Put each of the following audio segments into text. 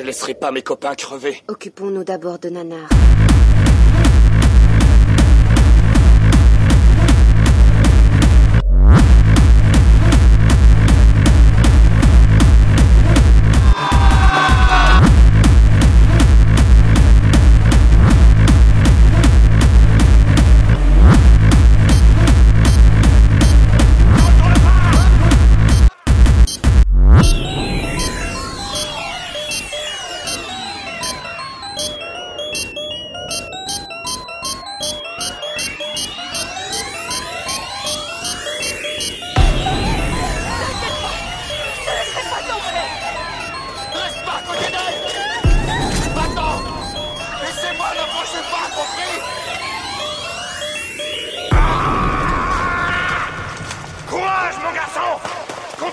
Je laisserai pas mes copains crever. Occupons-nous d'abord de Nanar.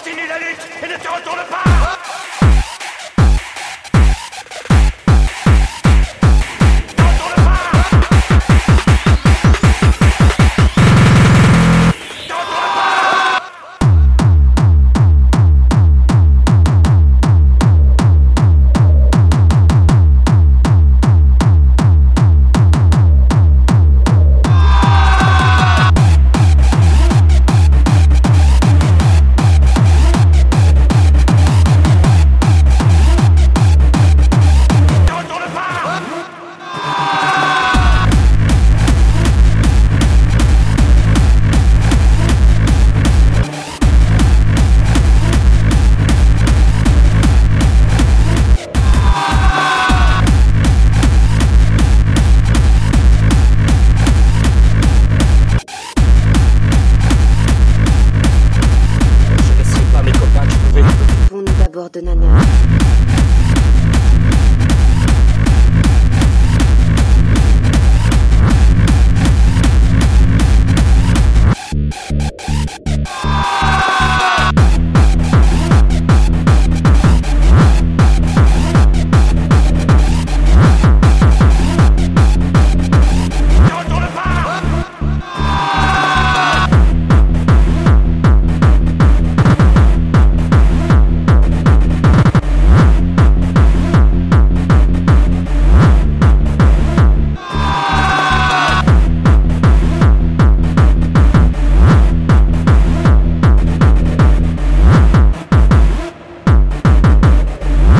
Continue la lutte et ne te retourne pas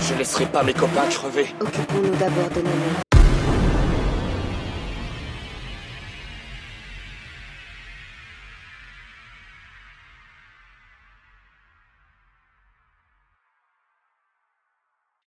Je laisserai pas mes copains crever. Occupons-nous d'abord de Nanar.